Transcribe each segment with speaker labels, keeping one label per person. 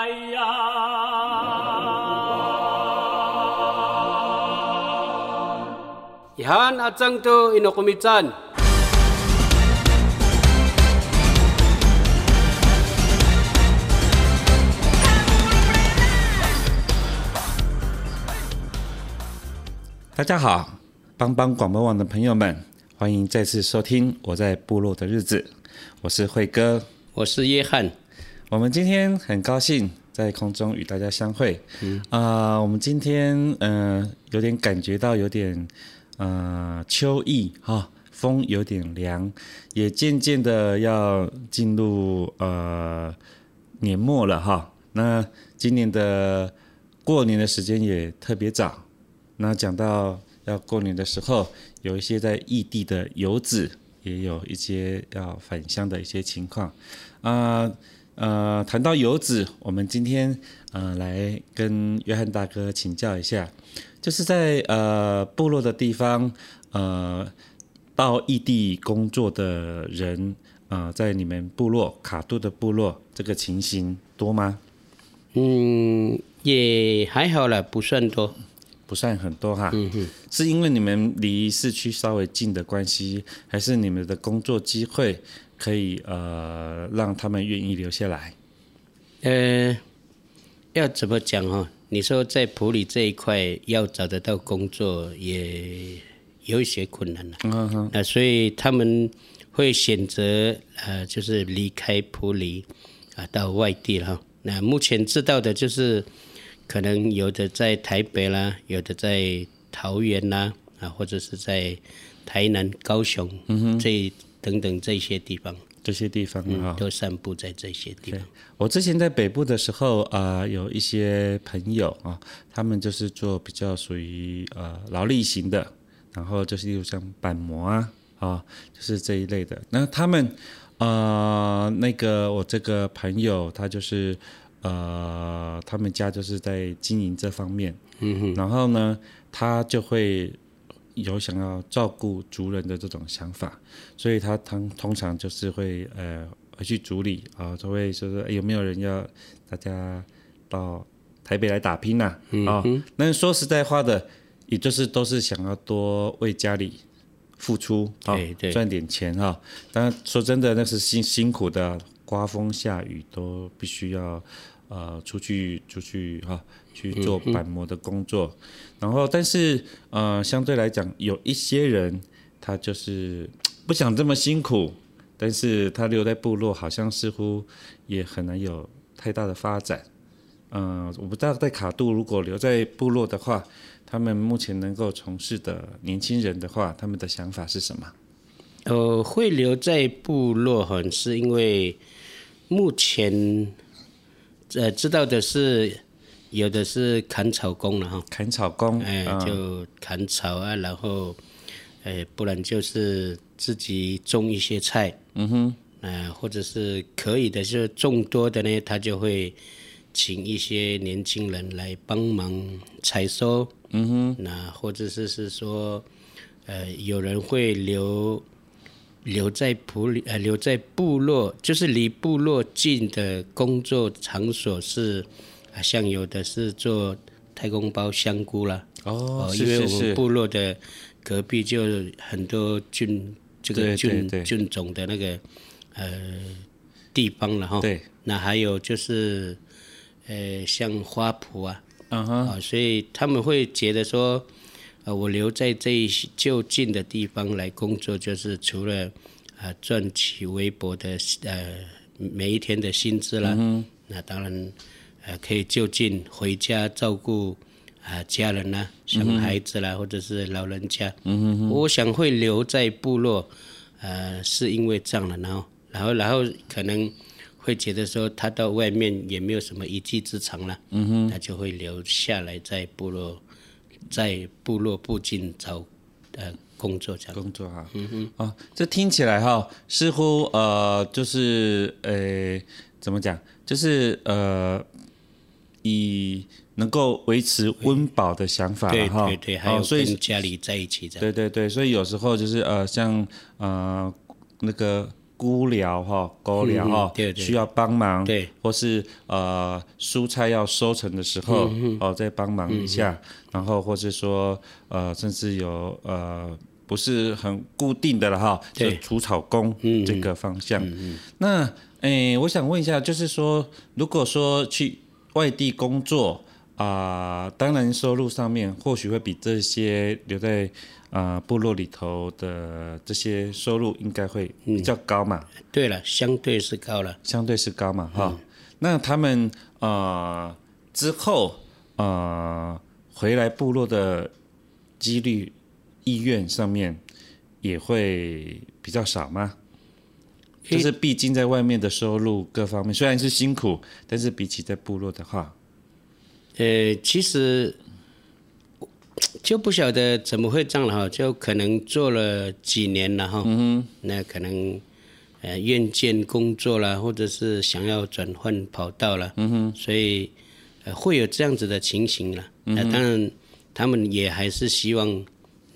Speaker 1: 大家好，帮帮广播网的朋友们。欢迎再次收听《我在部落的日子》，我是慧哥，
Speaker 2: 我是约翰。
Speaker 1: 我们今天很高兴在空中与大家相会。嗯啊、呃，我们今天嗯、呃、有点感觉到有点呃秋意哈、哦，风有点凉，也渐渐的要进入呃年末了哈、哦。那今年的过年的时间也特别早。那讲到要过年的时候。有一些在异地的游子，也有一些要返乡的一些情况。啊、呃，呃，谈到游子，我们今天呃来跟约翰大哥请教一下，就是在呃部落的地方，呃，到异地工作的人，呃，在你们部落卡杜的部落，这个情形多吗？
Speaker 2: 嗯，也还好了，不算多。
Speaker 1: 不算很多哈，嗯哼，是因为你们离市区稍微近的关系，还是你们的工作机会可以呃让他们愿意留下来？
Speaker 2: 呃，要怎么讲哈？你说在普里这一块要找得到工作也有一些困难了，嗯哼，那所以他们会选择呃就是离开普里啊到外地了。那目前知道的就是。可能有的在台北啦，有的在桃园啦，啊，或者是在台南、高雄，嗯哼，这等等这些地方，
Speaker 1: 这些地方啊、嗯，
Speaker 2: 都散布在这些地方。
Speaker 1: 我之前在北部的时候啊、呃，有一些朋友啊，他们就是做比较属于呃劳力型的，然后就是例如像板模啊，啊，就是这一类的。那他们呃，那个我这个朋友他就是。呃，他们家就是在经营这方面，嗯哼，然后呢，他就会有想要照顾族人的这种想法，所以他通通常就是会呃回去族里啊，他会说说、欸、有没有人要大家到台北来打拼呐、啊？啊、嗯哦，那说实在话的，也就是都是想要多为家里付出啊，赚点钱哈、哦。当然说真的，那是辛辛苦的，刮风下雨都必须要。呃，出去出去哈、啊，去做板模的工作，嗯、然后但是呃，相对来讲，有一些人他就是 不想这么辛苦，但是他留在部落，好像似乎也很难有太大的发展。嗯、呃，我不知道在卡杜如果留在部落的话，他们目前能够从事的年轻人的话，他们的想法是什么？
Speaker 2: 呃，会留在部落，很是因为目前。呃，知道的是，有的是砍草工了哈，
Speaker 1: 砍草工，
Speaker 2: 哎、呃，就砍草啊，然后，哎，不然就是自己种一些菜，嗯哼，呃，或者是可以的，就种多的呢，他就会请一些年轻人来帮忙采收，嗯哼，那或者是是说，呃，有人会留。留在普里，呃，留在部落，就是离部落近的工作场所是，啊，像有的是做太空包香菇啦，
Speaker 1: 哦，
Speaker 2: 呃、因为我们部落的隔壁就很多菌，这个菌菌种的那个呃地方了哈。对。那还有就是，呃，像花圃啊，嗯哼，啊，所以他们会觉得说。呃，我留在这一就近的地方来工作，就是除了啊赚取微薄的呃每一天的薪资啦，嗯，那当然呃可以就近回家照顾啊家人啦，像孩子啦，嗯，或者是老人家。嗯哼，我想会留在部落，呃，是因为这样的，然后然后然后可能会觉得说他到外面也没有什么一技之长了，嗯哼，他就会留下来在部落，在部落附近找呃工作这样。
Speaker 1: 工作哈，嗯哼，哦，这听起来哈，似乎呃就是呃怎么讲，就是呃以能够维持温饱的想法
Speaker 2: 对对对，还有跟家里在一起。
Speaker 1: 对对对，所以有时候就是呃像呃那个。菇疗哈，菇疗哈，需要帮忙，
Speaker 2: 对，
Speaker 1: 或是呃蔬菜要收成的时候，嗯、哦再帮忙一下，嗯、然后或是说呃甚至有呃不是很固定的了哈，就除草工这个方向。那诶，我想问一下，就是说如果说去外地工作啊、呃，当然收入上面或许会比这些留在。啊、呃，部落里头的这些收入应该会比较高嘛？
Speaker 2: 嗯、对了，相对是高了，
Speaker 1: 相对是高嘛，哈、嗯。那他们啊、呃、之后啊、呃、回来部落的几率意愿上面也会比较少吗？就是毕竟在外面的收入各方面虽然是辛苦，但是比起在部落的话，
Speaker 2: 呃，其实。就不晓得怎么会这样了哈，就可能做了几年了哈，那可能呃厌倦工作了，或者是想要转换跑道了，嗯、哼所以呃会有这样子的情形了。那、嗯呃、当然他们也还是希望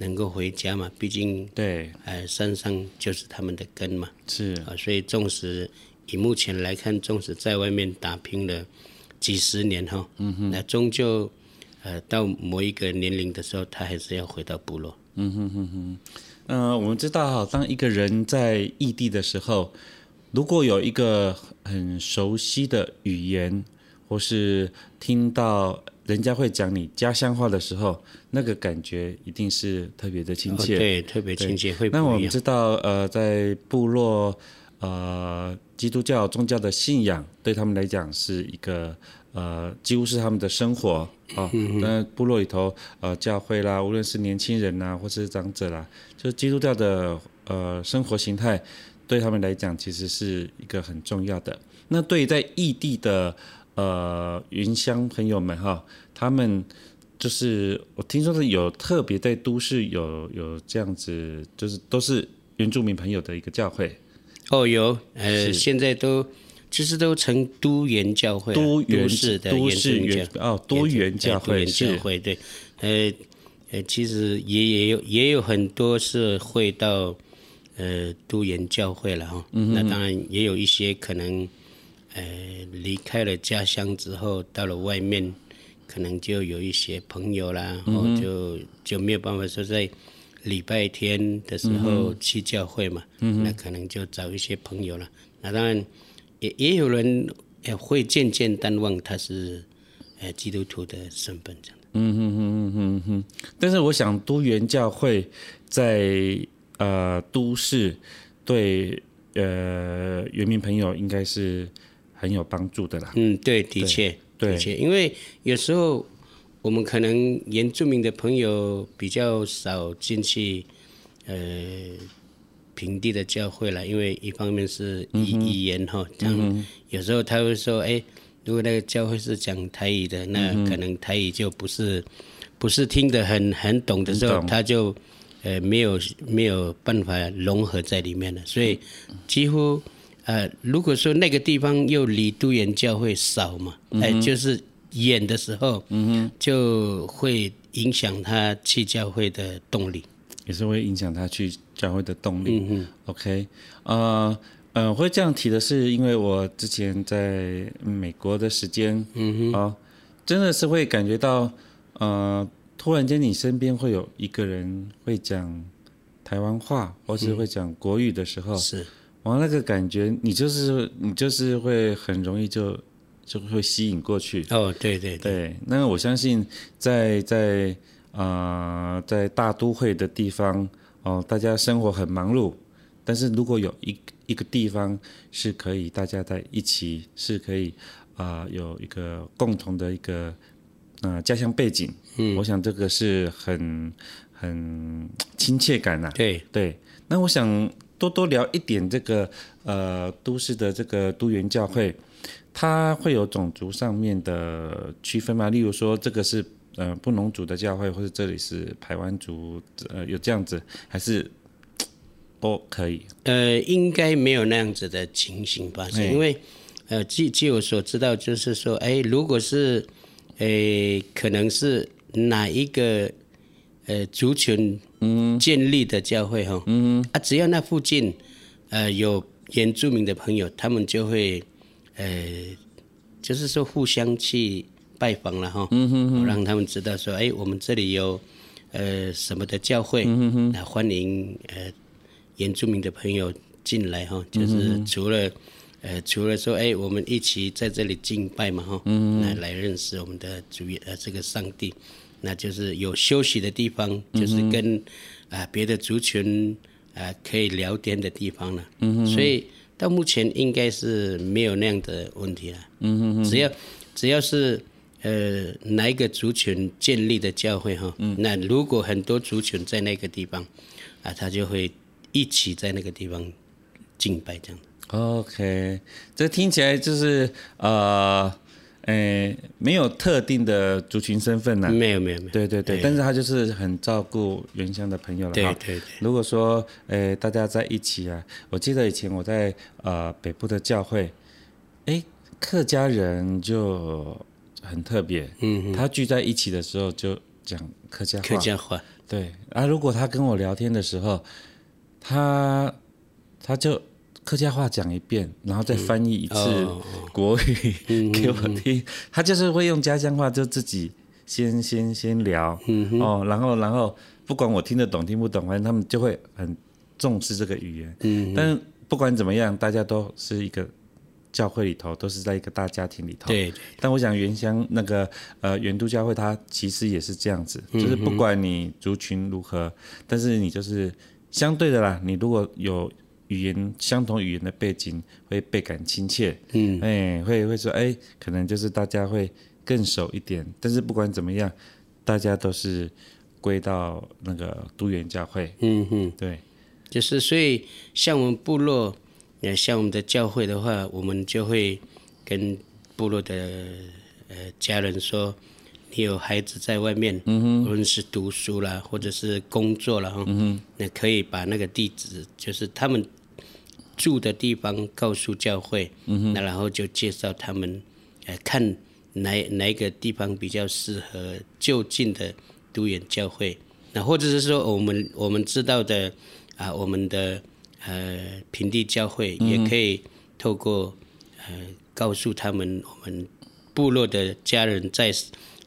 Speaker 2: 能够回家嘛，毕竟
Speaker 1: 对，
Speaker 2: 呃山上就是他们的根嘛，
Speaker 1: 是
Speaker 2: 啊、呃，所以纵使以目前来看，纵使在外面打拼了几十年哈，嗯哼那终究。呃，到某一个年龄的时候，他还是要回到部落。
Speaker 1: 嗯哼哼哼，嗯、呃，我们知道哈，当一个人在异地的时候，如果有一个很熟悉的语言，或是听到人家会讲你家乡话的时候，那个感觉一定是特别的亲切。
Speaker 2: 哦、对，特别亲切。会
Speaker 1: 那我们知道，呃，在部落，呃，基督教宗教的信仰对他们来讲是一个。呃，几乎是他们的生活啊。那、哦、部落里头，呃，教会啦，无论是年轻人呐，或是长者啦，就是基督教的呃生活形态，对他们来讲，其实是一个很重要的。那对于在异地的呃云乡朋友们哈、哦，他们就是我听说是有特别在都市有有这样子，就是都是原住民朋友的一个教会。
Speaker 2: 哦，有，呃，现在都。其实都成都元教会，
Speaker 1: 都元
Speaker 2: 市的
Speaker 1: 都市元哦，都元教会
Speaker 2: 教会对，呃呃，其实也也有也有很多是会到呃都元教会了哈，嗯、那当然也有一些可能呃离开了家乡之后，到了外面，可能就有一些朋友啦，然后、嗯、就就没有办法说在礼拜天的时候去教会嘛，嗯、那可能就找一些朋友了，那当然。也也有人也会渐渐淡忘他是呃基督徒的身份这样的。嗯哼哼
Speaker 1: 哼哼哼。但是我想都元教会在呃都市对呃原民朋友应该是很有帮助的啦。
Speaker 2: 嗯，对，的
Speaker 1: 确，
Speaker 2: 的确，因为有时候我们可能原住民的朋友比较少进去呃。平地的教会了，因为一方面是语语言哈，这样有时候他会说，哎，如果那个教会是讲台语的，那可能台语就不是不是听得很很懂的时候，他就呃没有没有办法融合在里面了。所以几乎呃，如果说那个地方又离都元教会少嘛，哎，就是远的时候，嗯就会影响他去教会的动力。
Speaker 1: 也是会影响他去教会的动力。嗯哼 OK，呃呃，会这样提的是，因为我之前在美国的时间，嗯哼，啊、呃，真的是会感觉到，呃，突然间你身边会有一个人会讲台湾话，或是会讲国语的时候，
Speaker 2: 是，
Speaker 1: 完那个感觉，你就是你就是会很容易就就会吸引过去。
Speaker 2: 哦，对对对，
Speaker 1: 对，那我相信在在。啊、呃，在大都会的地方，哦、呃，大家生活很忙碌，但是如果有一一个地方是可以大家在一起，是可以啊、呃，有一个共同的一个啊、呃、家乡背景，嗯，我想这个是很很亲切感呐、啊。
Speaker 2: 对
Speaker 1: 对，那我想多多聊一点这个呃都市的这个都元教会，它会有种族上面的区分吗？例如说这个是呃布农族的教会，或者这里是排湾族，呃有这样子，还是都可以？
Speaker 2: 呃，应该没有那样子的情形吧？是因为呃，据据我所知道，就是说，哎，如果是，哎，可能是哪一个呃族群建立的教会哈，啊，只要那附近呃有原住民的朋友，他们就会呃，就是说互相去拜访了哈，嗯哼哼，让他们知道说，哎，我们这里有呃什么的教会，嗯，欢迎呃原住民的朋友进来哈，就是除了。呃，除了说，哎，我们一起在这里敬拜嘛，哈，来来认识我们的主呃这个上帝，那就是有休息的地方，嗯、就是跟啊、呃、别的族群啊、呃、可以聊天的地方了，嗯，所以到目前应该是没有那样的问题了，嗯哼，只要只要是呃哪一个族群建立的教会哈，嗯，那如果很多族群在那个地方啊，他就会一起在那个地方敬拜这样。
Speaker 1: OK，这听起来就是呃，诶，没有特定的族群身份呢、啊？
Speaker 2: 没有，没有，没有。
Speaker 1: 对对对，但是他就是很照顾原乡的朋友了。
Speaker 2: 对对对。
Speaker 1: 如果说，诶，大家在一起啊，我记得以前我在呃北部的教会，诶，客家人就很特别，嗯，他聚在一起的时候就讲客家话。
Speaker 2: 客家话。
Speaker 1: 对啊，如果他跟我聊天的时候，他他就。客家话讲一遍，然后再翻译一次国语给我听。他就是会用家乡话，就自己先先先聊嗯哦，然后然后不管我听得懂听不懂，反正他们就会很重视这个语言。嗯但是不管怎么样，大家都是一个教会里头，都是在一个大家庭里头。对。但我想原乡那个呃原都教会，它其实也是这样子，就是不管你族群如何，但是你就是相对的啦。你如果有。语言相同语言的背景会倍感亲切，嗯，哎，会会说，哎，可能就是大家会更熟一点。但是不管怎么样，大家都是归到那个都元教会，嗯哼，对，
Speaker 2: 就是所以像我们部落，呃，像我们的教会的话，我们就会跟部落的呃家人说，你有孩子在外面，无论是读书啦，或者是工作了，嗯，那可以把那个地址，就是他们。住的地方告诉教会，嗯，那然后就介绍他们，呃，看哪哪一个地方比较适合就近的读研教会，那或者是说我们我们知道的啊，我们的呃平地教会也可以透过呃告诉他们，我们部落的家人在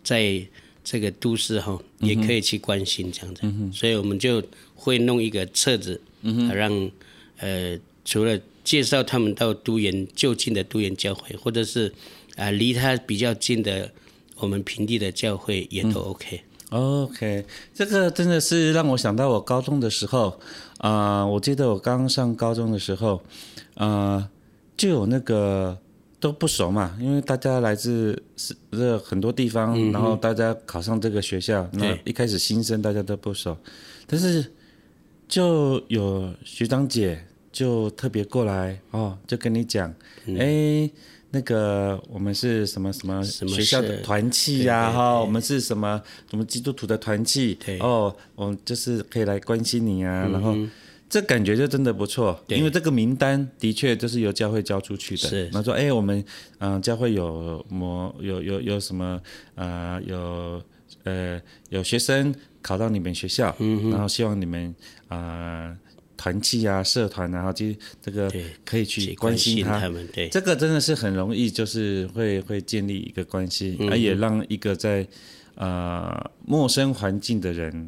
Speaker 2: 在这个都市哈，也可以去关心这样子，嗯，所以我们就会弄一个册子，嗯，让呃。除了介绍他们到都园就近的都园教会，或者是啊离他比较近的我们平地的教会也都 OK。
Speaker 1: 嗯、OK，这个真的是让我想到我高中的时候啊、呃，我记得我刚上高中的时候啊、呃，就有那个都不熟嘛，因为大家来自是这很多地方，嗯、然后大家考上这个学校，那一开始新生大家都不熟，但是就有学长姐。就特别过来哦，就跟你讲，哎、那个我们是什么什么学校的团契呀？哈，我们是什么什么基督徒的团契？哦，我们就是可以来关心你啊。嗯、然后这感觉就真的不错，因为这个名单的确就是由教会交出去的。是，然后说，哎、欸，我们嗯、呃，教会有么有有有什么啊、呃？有呃有学生考到你们学校，嗯、然后希望你们啊。呃团契啊，社团啊，就这个可以去关心他。他们对，这个真的是很容易，就是会会建立一个关系，而、嗯、也让一个在呃陌生环境的人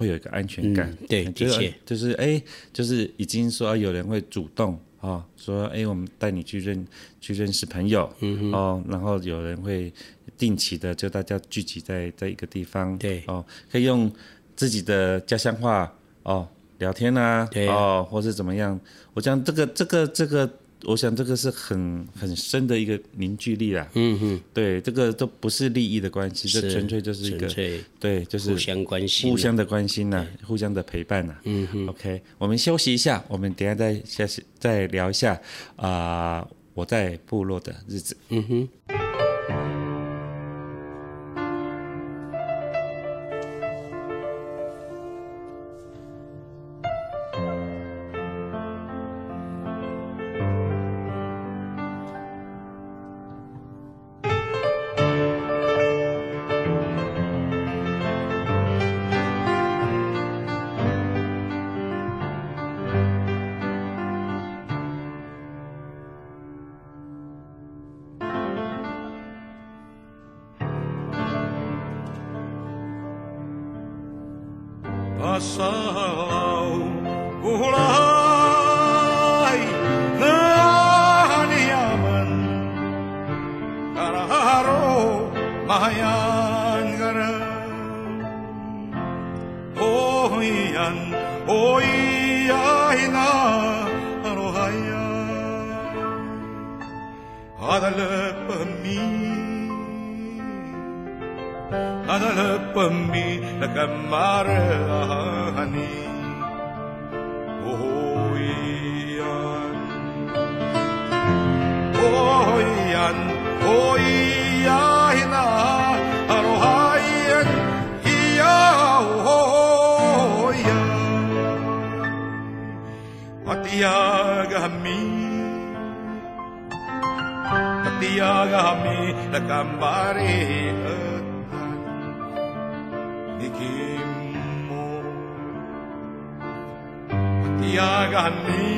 Speaker 1: 会有一个安全感。
Speaker 2: 嗯、对，的确，
Speaker 1: 就是哎，就是已经说有人会主动啊、哦，说哎，我们带你去认去认识朋友，嗯哦，然后有人会定期的就大家聚集在在一个地方，对哦，可以用自己的家乡话哦。聊天啊，对啊，哦，或是怎么样？我讲这个、这个、这个
Speaker 3: 我想这个是很很深的一个凝聚力啦。
Speaker 2: 嗯哼，
Speaker 3: 对，这个都不是利益的关系，这纯粹就是一个对，就是
Speaker 2: 互相关心，
Speaker 3: 互相的关心呐，互相的陪伴呐。
Speaker 2: 嗯哼
Speaker 3: ，OK，我们休息一下，我们等下再下再聊一下啊，我在部落的日子。
Speaker 2: 嗯哼。
Speaker 3: analapammi lakammare ahani ohoyan ohoyan oyahina arohayan iyahoyan patiyagami patiyagami lakambare ahani tingin mo Patiyagami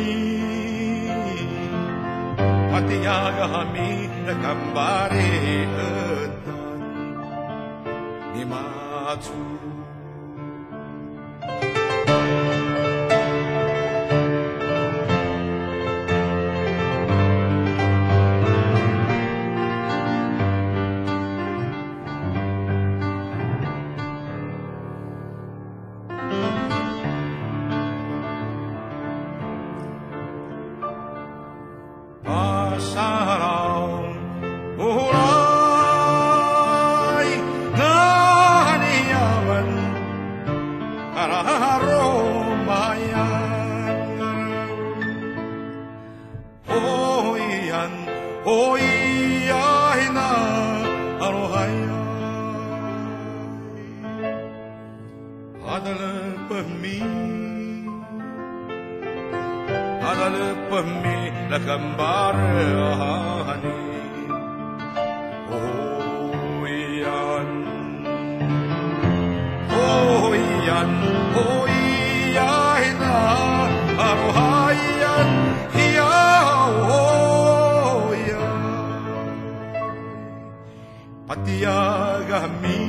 Speaker 3: Patiyagami Nakambari Ni Matsuo sahara gambar hani oh yan oh yan oh ya ala aruhayan ya oh ya patiyaga mi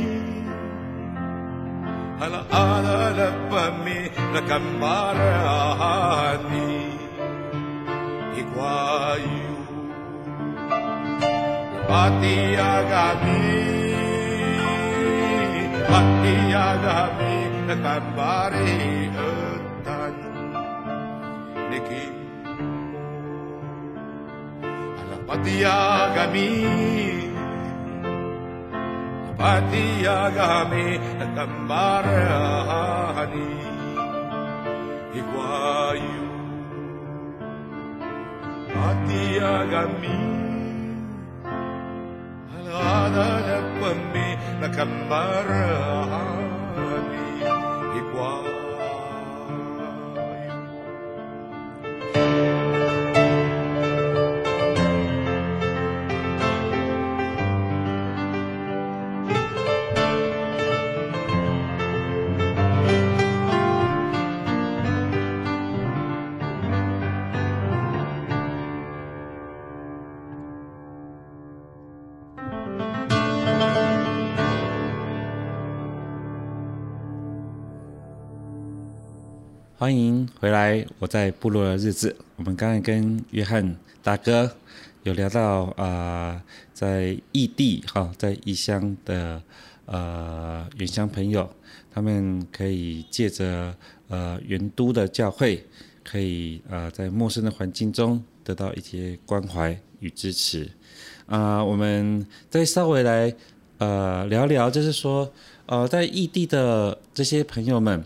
Speaker 3: patiagami patiagami tambarahani iguayu patiagami Sana nagpambi na kambarahani Igual
Speaker 1: 欢
Speaker 3: 迎回来，我在部落的日子。我们刚才跟约翰大哥有聊到啊、在异地哈，在异乡的呃远乡朋友，他们可以借着呃元都的教会，可以呃在陌生的环境中
Speaker 1: 得到一些关怀与支持。啊、我们再稍微来呃聊聊，就是说呃在异地的这些朋友们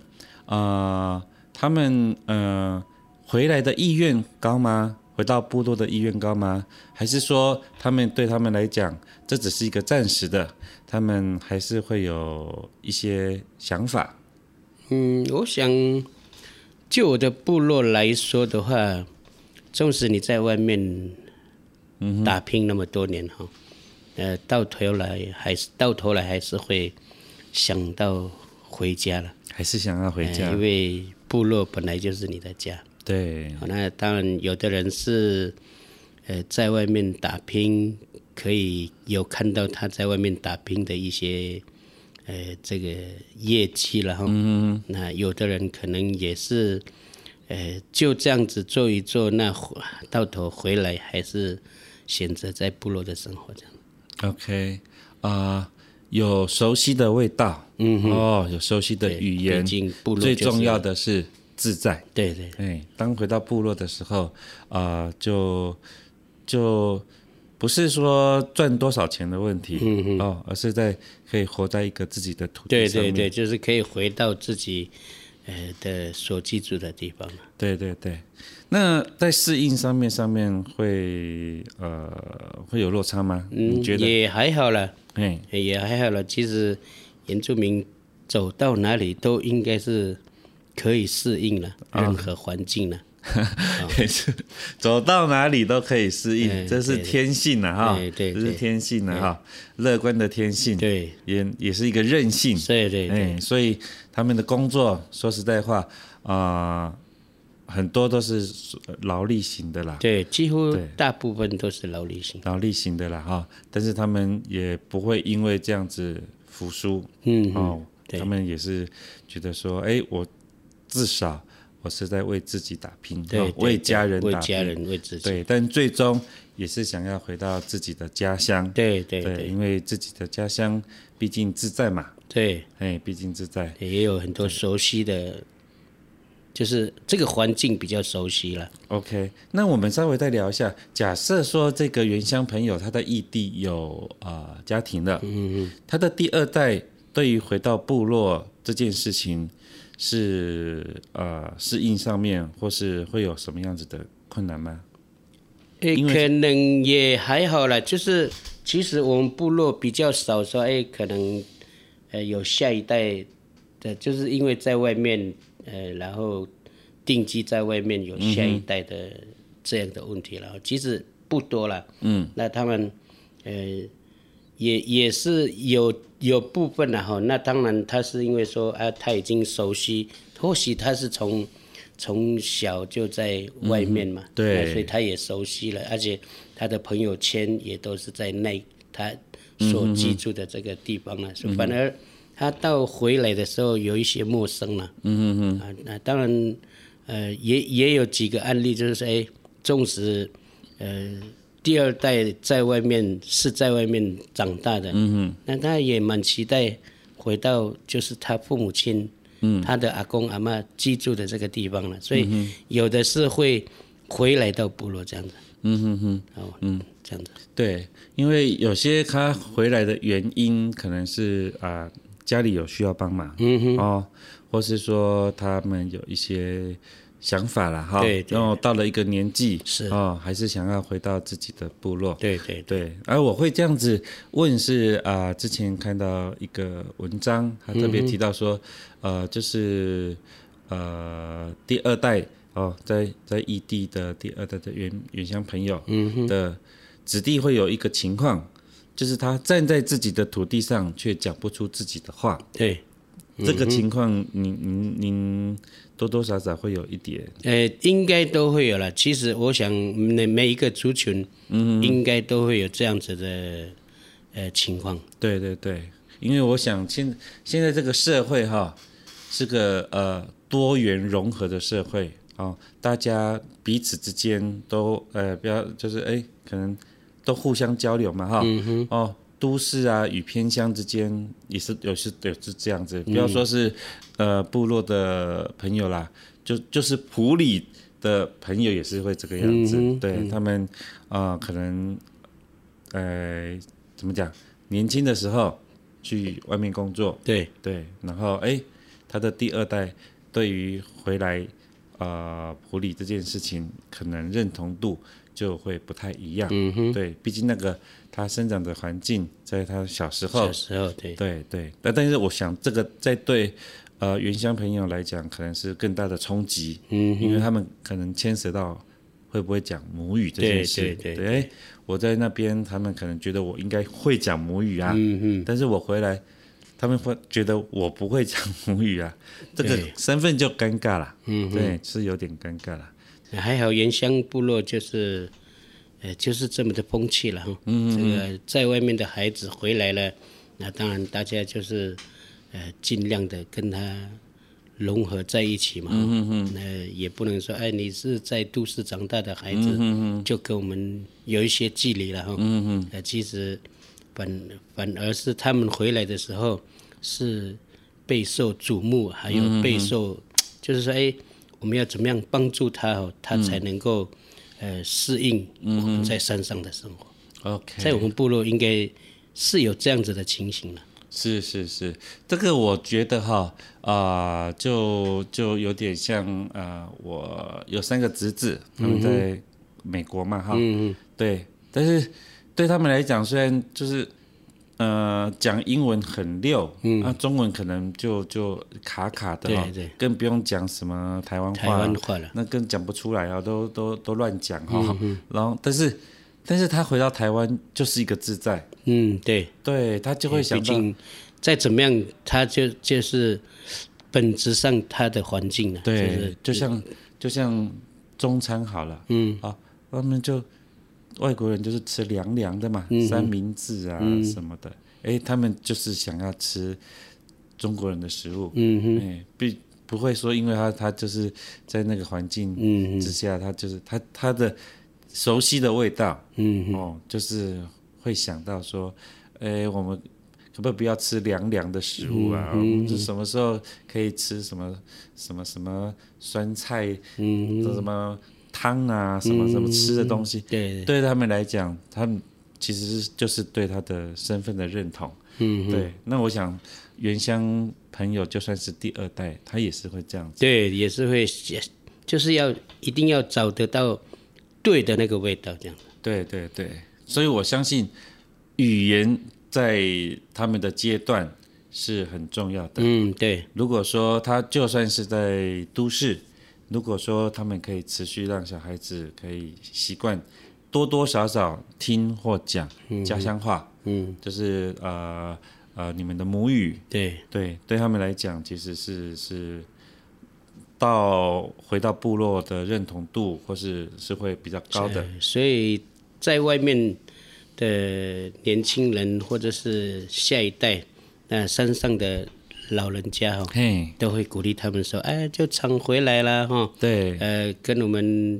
Speaker 1: 啊、他们呃回来的意愿高吗？回到部落的意愿高吗？还是说他们对他们来讲，这只是一个暂时的？他们还是会有一些想法？
Speaker 2: 嗯，我想就我的部落来说的话，纵使你在外面打拼那么多年哈，嗯、呃，到头来还是到头来还是会想到回家了，
Speaker 1: 还是想要回家，呃、
Speaker 2: 因为部落本来就是你的家。
Speaker 1: 对，
Speaker 2: 那当然，有的人是，呃，在外面打拼，可以有看到他在外面打拼的一些，呃，这个业绩了哈。嗯。那有的人可能也是，呃，就这样子做一做，那到头回来还是选择在部落的生活这样。
Speaker 1: OK，啊、呃，有熟悉的味道，嗯，哦，有熟悉的语言，最重要的是。自在，
Speaker 2: 对对，
Speaker 1: 哎，当回到部落的时候，啊、呃，就就不是说赚多少钱的问题，嗯嗯，哦，而是在可以活在一个自己的土地上面，
Speaker 2: 对对对，就是可以回到自己呃的所居住的地方。
Speaker 1: 对对对，那在适应上面上面会呃会有落差吗？
Speaker 2: 嗯，
Speaker 1: 你觉得？
Speaker 2: 也还好了，哎，也还好了。其实原住民走到哪里都应该是。可以适应了任何环境了，
Speaker 1: 也是走到哪里都可以适应，这是天性了哈，对对，这是天性了哈，乐观的天性，
Speaker 2: 对，
Speaker 1: 也也是一个韧性，
Speaker 2: 对对。对，
Speaker 1: 所以他们的工作说实在话啊，很多都是劳力型的啦，
Speaker 2: 对，几乎大部分都是劳力型，
Speaker 1: 劳力型的啦哈，但是他们也不会因为这样子服输，嗯哦，他们也是觉得说，哎我。至少我是在为自己打拼，对，为家人打拼，为家人为自己，对，但最终也是想要回到自己的家乡，
Speaker 2: 对对对，对，
Speaker 1: 因为自己的家乡毕竟自在嘛，
Speaker 2: 对，
Speaker 1: 哎，毕竟自在，
Speaker 2: 也有很多熟悉的，就是这个环境比较熟悉了。
Speaker 1: OK，那我们稍微再聊一下，假设说这个原乡朋友他在异地有啊、呃、家庭了，嗯嗯，他的第二代对于回到部落这件事情。是呃适应上面，或是会有什么样子的困难吗？
Speaker 2: 诶，可能也还好啦，就是其实我们部落比较少说，哎，可能呃有下一代的，就是因为在外面呃，然后定居在外面有下一代的这样的问题了，嗯、其实不多了。嗯，那他们呃。也也是有有部分的哈，那当然他是因为说啊，他已经熟悉，或许他是从从小就在外面嘛，嗯、对，所以他也熟悉了，而且他的朋友圈也都是在那他所居住的这个地方了，所以反而他到回来的时候有一些陌生了，嗯嗯嗯，啊，那当然，呃，也也有几个案例，就是说，哎，纵使，呃。第二代在外面是在外面长大的，嗯哼，那他也蛮期待回到就是他父母亲，嗯，他的阿公阿妈居住的这个地方了，所以有的是会回来到部落这样子，嗯哼哼，哦，嗯，这样子，
Speaker 1: 对，因为有些他回来的原因可能是啊、呃、家里有需要帮忙，嗯哼，哦，或是说他们有一些。想法了哈，对然后到了一个年纪，是。哦，还是想要回到自己的部落。
Speaker 2: 对对对，
Speaker 1: 而我会这样子问是啊、呃，之前看到一个文章，他特别提到说，嗯、呃，就是呃第二代哦，在在异地的第二代的原原乡朋友的子弟会有一个情况，就是他站在自己的土地上，却讲不出自己的话。
Speaker 2: 对。
Speaker 1: 这个情况，您您您多多少少会有一点。
Speaker 2: 呃，应该都会有了。其实我想，每每一个族群，嗯，应该都会有这样子的呃情况。
Speaker 1: 对对对，因为我想现现在这个社会哈，是个呃多元融合的社会啊，大家彼此之间都呃不要就是哎，可能都互相交流嘛哈，嗯，哦。都市啊与偏乡之间也是有是有是这样子，不要说是呃部落的朋友啦，就就是普里的朋友也是会这个样子，
Speaker 2: 嗯、
Speaker 1: 对、嗯、他们啊、呃，可能呃，怎么讲？年轻的时候去外面工作，
Speaker 2: 对
Speaker 1: 对，然后哎，他的第二代对于回来啊、呃、普里这件事情，可能认同度就会不太一样。
Speaker 2: 嗯哼，
Speaker 1: 对，毕竟那个他生长的环境，在他小时候，
Speaker 2: 小时候对。
Speaker 1: 对对，但但是我想这个在对。呃，原乡朋友来讲，可能是更大的冲击，
Speaker 2: 嗯，
Speaker 1: 因为他们可能牵涉到会不会讲母语这件事。
Speaker 2: 对对对，
Speaker 1: 对，我在那边，他们可能觉得我应该会讲母语啊，
Speaker 2: 嗯嗯，
Speaker 1: 但是我回来，他们会觉得我不会讲母语啊，这个身份就尴尬了，嗯，对，是有点尴尬了。
Speaker 2: 还好原乡部落就是，呃，就是这么的风气了哈，嗯，这个在外面的孩子回来了，那当然大家就是。呃，尽量的跟他融合在一起嘛。嗯嗯那、呃、也不能说，哎，你是在都市长大的孩子，嗯就跟我们有一些距离了哈。嗯嗯。呃，其实反反而是他们回来的时候是备受瞩目，还有备受，嗯、就是说，哎，我们要怎么样帮助他哦，他才能够、嗯、呃适应我们在山上的生活。
Speaker 1: OK。
Speaker 2: 在我们部落应该是有这样子的情形了。
Speaker 1: 是是是，这个我觉得哈啊、呃，就就有点像啊、呃，我有三个侄子，他们在美国嘛哈，嗯、对，但是对他们来讲，虽然就是呃讲英文很溜，嗯，那中文可能就就卡卡的哈，对对，更不用讲什么台湾话，
Speaker 2: 台湾话了，
Speaker 1: 那更讲不出来啊，都都都乱讲哈，嗯、然后但是。但是他回到台湾就是一个自在，
Speaker 2: 嗯，对，
Speaker 1: 对他就会想到，
Speaker 2: 再怎么样，他就就是本质上他的环境了，
Speaker 1: 对，
Speaker 2: 就是、
Speaker 1: 就像就像中餐好了，嗯，啊，他们就外国人就是吃凉凉的嘛，嗯、三明治啊、嗯、什么的，哎，他们就是想要吃中国人的食物，嗯哼，哎，不不会说因为他他就是在那个环境之下，嗯、他就是他他的。熟悉的味道，嗯，哦，就是会想到说，哎，我们可不可以不要吃凉凉的食物啊？嗯，就什么时候可以吃什么什么什么酸菜，嗯，什么汤啊，什么什么吃的东西？对，对他们来讲，他们其实就是对他的身份的认同。嗯，对。那我想，原乡朋友就算是第二代，他也是会这样子。
Speaker 2: 对，也是会，就是要一定要找得到。对的那个味道，这样。
Speaker 1: 对对对，所以我相信语言在他们的阶段是很重要的。
Speaker 2: 嗯，对。
Speaker 1: 如果说他就算是在都市，如果说他们可以持续让小孩子可以习惯多多少少听或讲家乡话，嗯，就是呃呃你们的母语，
Speaker 2: 对
Speaker 1: 对，对他们来讲其实是是。到回到部落的认同度，或是是会比较高的。
Speaker 2: 所以在外面的年轻人，或者是下一代，那山上的老人家哈，都会鼓励他们说：“哎，就常回来了哈。”
Speaker 1: 对，
Speaker 2: 呃，跟我们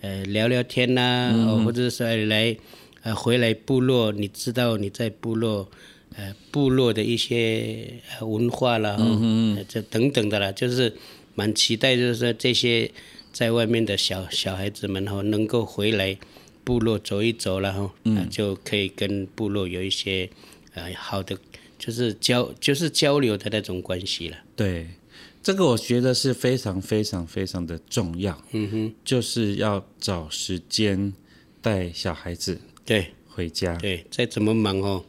Speaker 2: 呃聊聊天呐、啊嗯，或者是来呃回来部落，你知道你在部落呃部落的一些文化啦，嗯这等等的啦，就是。蛮期待，就是说这些在外面的小小孩子们哈，能够回来部落走一走了哈，嗯，就可以跟部落有一些呃好的，就是交就是交流的那种关系了。
Speaker 1: 对，这个我觉得是非常非常非常的重要。嗯哼，就是要找时间带小孩子
Speaker 2: 对
Speaker 1: 回家。
Speaker 2: 对，再怎么忙哦。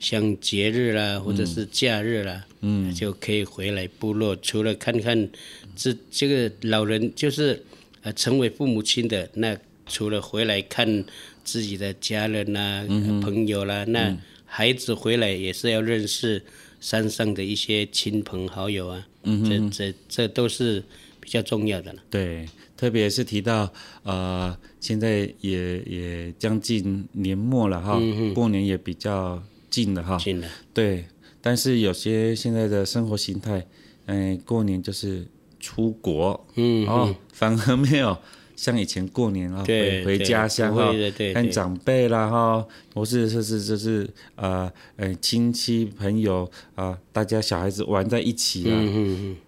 Speaker 2: 像节日啦，或者是假日啦，嗯，就可以回来部落，除了看看这这个老人，就是呃成为父母亲的，那除了回来看自己的家人啦、啊嗯、朋友啦，那孩子回来也是要认识山上的一些亲朋好友啊，嗯，这这这都是比较重要的了。
Speaker 1: 对，特别是提到呃，现在也也将近年末了哈、嗯，过年也比较。近了哈，
Speaker 2: 近了，
Speaker 1: 对，但是有些现在的生活形态，嗯，过年就是出国，嗯，哦，反而没有像以前过年啊，回回家乡哈，看长辈啦哈，或是是是就是呃呃亲戚朋友啊，大家小孩子玩在一起啊，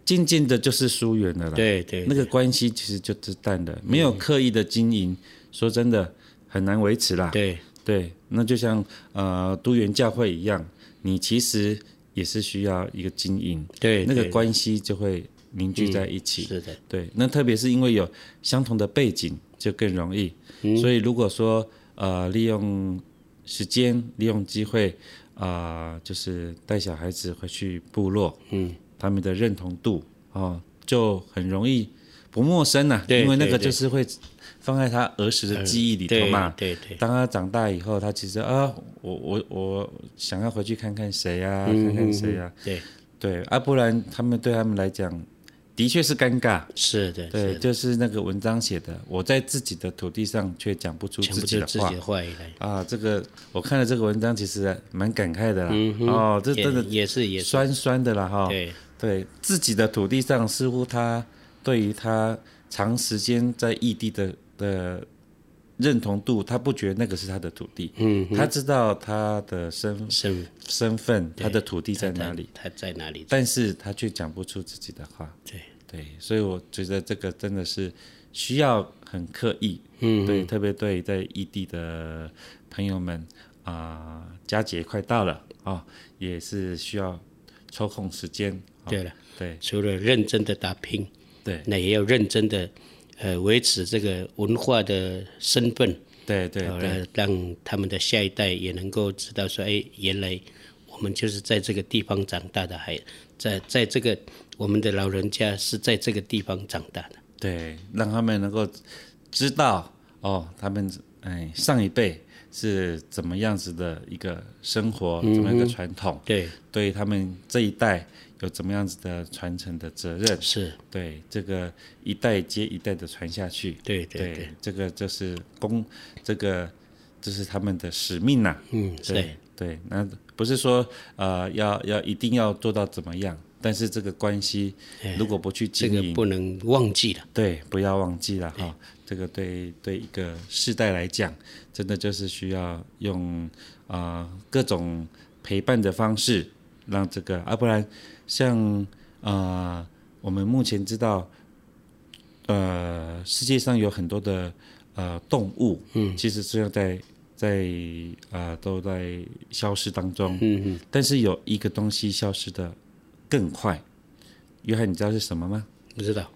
Speaker 1: 渐渐的就是疏远了啦。
Speaker 2: 对对，
Speaker 1: 那个关系其实就是淡的，没有刻意的经营，说真的很难维持啦。
Speaker 2: 对
Speaker 1: 对，那就像呃都元教会一样，你其实也是需要一个经营，
Speaker 2: 对，
Speaker 1: 那个关系就会。凝聚在一起，
Speaker 2: 嗯、是的，
Speaker 1: 对，那特别是因为有相同的背景，就更容易。嗯、所以如果说呃利用时间，利用机会，啊、呃，就是带小孩子回去部落，嗯，他们的认同度啊、呃，就很容易不陌生呐、因为那个就是会放在他儿时的记忆里头嘛。
Speaker 2: 对对，对对。
Speaker 1: 当他长大以后，他其实啊，我我我想要回去看看谁啊，嗯、看看谁啊。
Speaker 2: 对
Speaker 1: 对，啊，不然他们对他们来讲。的确是尴尬，
Speaker 2: 是的，对，
Speaker 1: 就是那个文章写的，我在自己的土地上却讲不出自己的话，啊，这个我看了这个文章，其实蛮感慨的啦，嗯、哦，这真的
Speaker 2: 也是也
Speaker 1: 酸酸的啦哈，
Speaker 2: 对，
Speaker 1: 对自己的土地上，似乎他对于他长时间在异地的的。认同度，他不觉得那个是他的土地，嗯，他知道他的身身身份，他的土地在哪里，
Speaker 2: 他，他在哪里，
Speaker 1: 但是他却讲不出自己的话，
Speaker 2: 对。
Speaker 1: 对，所以我觉得这个真的是需要很刻意，嗯，对，特别对在异地的朋友们啊，呃，佳节快到了啊，哦，也是需要抽空时间，
Speaker 2: 哦，对了，
Speaker 1: 对，
Speaker 2: 除了认真的打拼，
Speaker 1: 对，
Speaker 2: 那也要认真的。呃，维持这个文化的身份，
Speaker 1: 对对对，
Speaker 2: 让他们的下一代也能够知道说，哎，原来我们就是在这个地方长大的，还在在这个我们的老人家是在这个地方长大的。
Speaker 1: 对，让他们能够知道哦，他们哎上一辈是怎么样子的一个生活，怎么样一个传统，
Speaker 2: 对，
Speaker 1: 对他们这一代。有怎么样子的传承的责任？
Speaker 2: 是
Speaker 1: 对这个一代接一代的传下去。
Speaker 2: 对对对，对，
Speaker 1: 这个就是公，这个这是他们的使命呐、啊。
Speaker 2: 嗯，
Speaker 1: 对是对，那不是说呃要要一定要做到怎么样，但是这个关系如果不去经营，
Speaker 2: 这个不能忘记了。
Speaker 1: 对，不要忘记了哈。这个对对一个世代来讲，真的就是需要用啊、呃、各种陪伴的方式，让这个啊不然。像啊、呃，我们目前知道，呃，世界上有很多的呃动物，嗯，其实是要在在啊、呃、都在消失当中，嗯嗯，但是有一个东西消失的更快，约翰，你知道是什么吗？
Speaker 2: 不知道。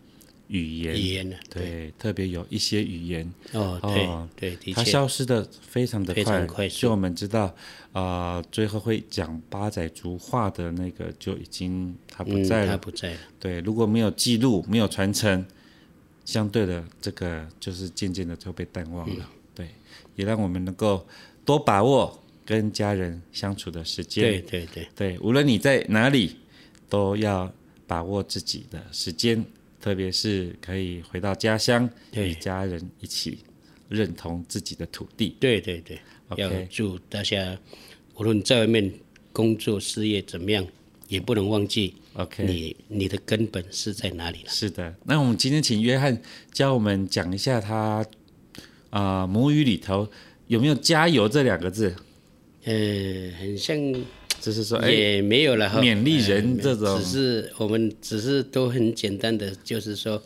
Speaker 1: 语言，
Speaker 2: 语言
Speaker 1: 对，对，特别有一些语言
Speaker 2: 哦，对对，
Speaker 1: 它消失的非常的快，
Speaker 2: 快
Speaker 1: 就我们知道啊、呃，最后会讲八仔族话的那个就已经它不在了，
Speaker 2: 他、嗯、不在了。
Speaker 1: 对，如果没有记录，没有传承，相对的这个就是渐渐的就被淡忘了。嗯、对，也让我们能够多把握跟家人相处的时间。
Speaker 2: 对对对
Speaker 1: 对，无论你在哪里，都要把握自己的时间。特别是可以回到家乡，与家人一起认同自己的土地。
Speaker 2: 对对对.要祝大家无论在外面工作事业怎么样，也不能忘记。OK，你你的根本是在哪里了？
Speaker 1: 是的，那我们今天请约翰教我们讲一下他啊、呃、母语里头有没有“加油”这两个字？
Speaker 2: 呃，很像。
Speaker 1: 就是说，
Speaker 2: 也没有了哈，
Speaker 1: 勉励人这种，
Speaker 2: 只是我们只是都很简单的，就是说，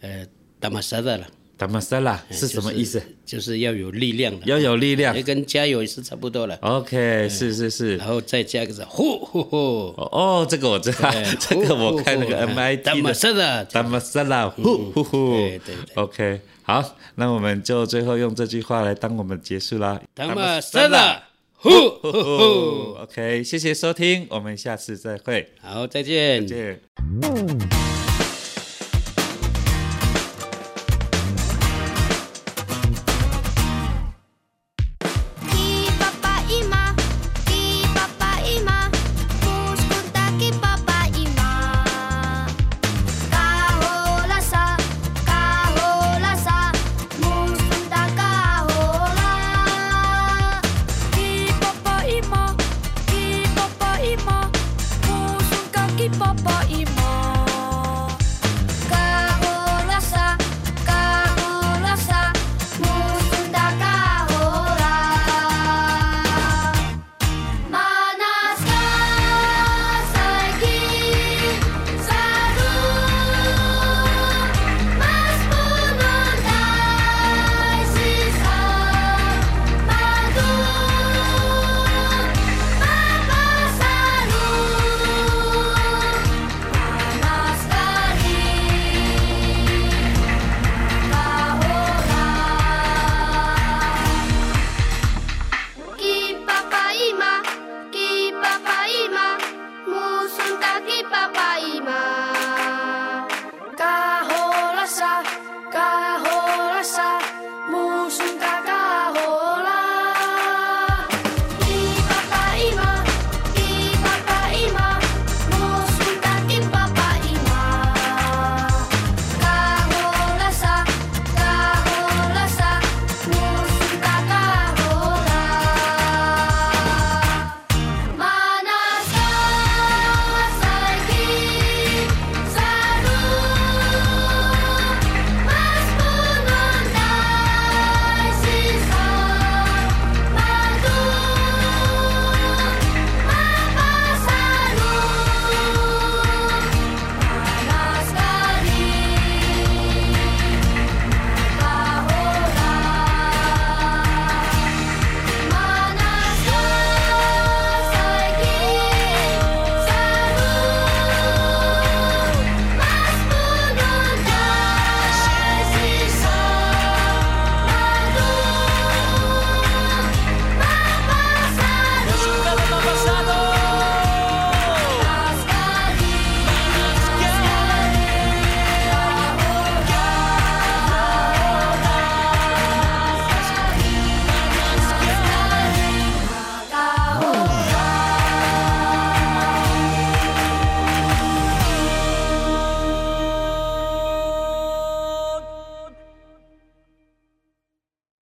Speaker 2: 呃，达玛萨拉了，
Speaker 1: 达玛萨拉是什么意思？
Speaker 2: 就是要有力量，
Speaker 1: 要有力量，
Speaker 2: 跟加油也是差不多了。
Speaker 1: OK，是是是，
Speaker 2: 然后再加个字呼呼呼，
Speaker 1: 哦，这个我知道，这个我看那个 MIT
Speaker 2: 达玛萨拉，
Speaker 1: 达玛萨拉，呼呼呼，
Speaker 2: 对对
Speaker 1: ，OK，好，那我们就最后用这句话来当我们结束啦，
Speaker 2: 达玛萨拉。呼呼
Speaker 1: 呼，OK，谢谢收听，我们下次再会。
Speaker 2: 好，再见。
Speaker 1: 再见。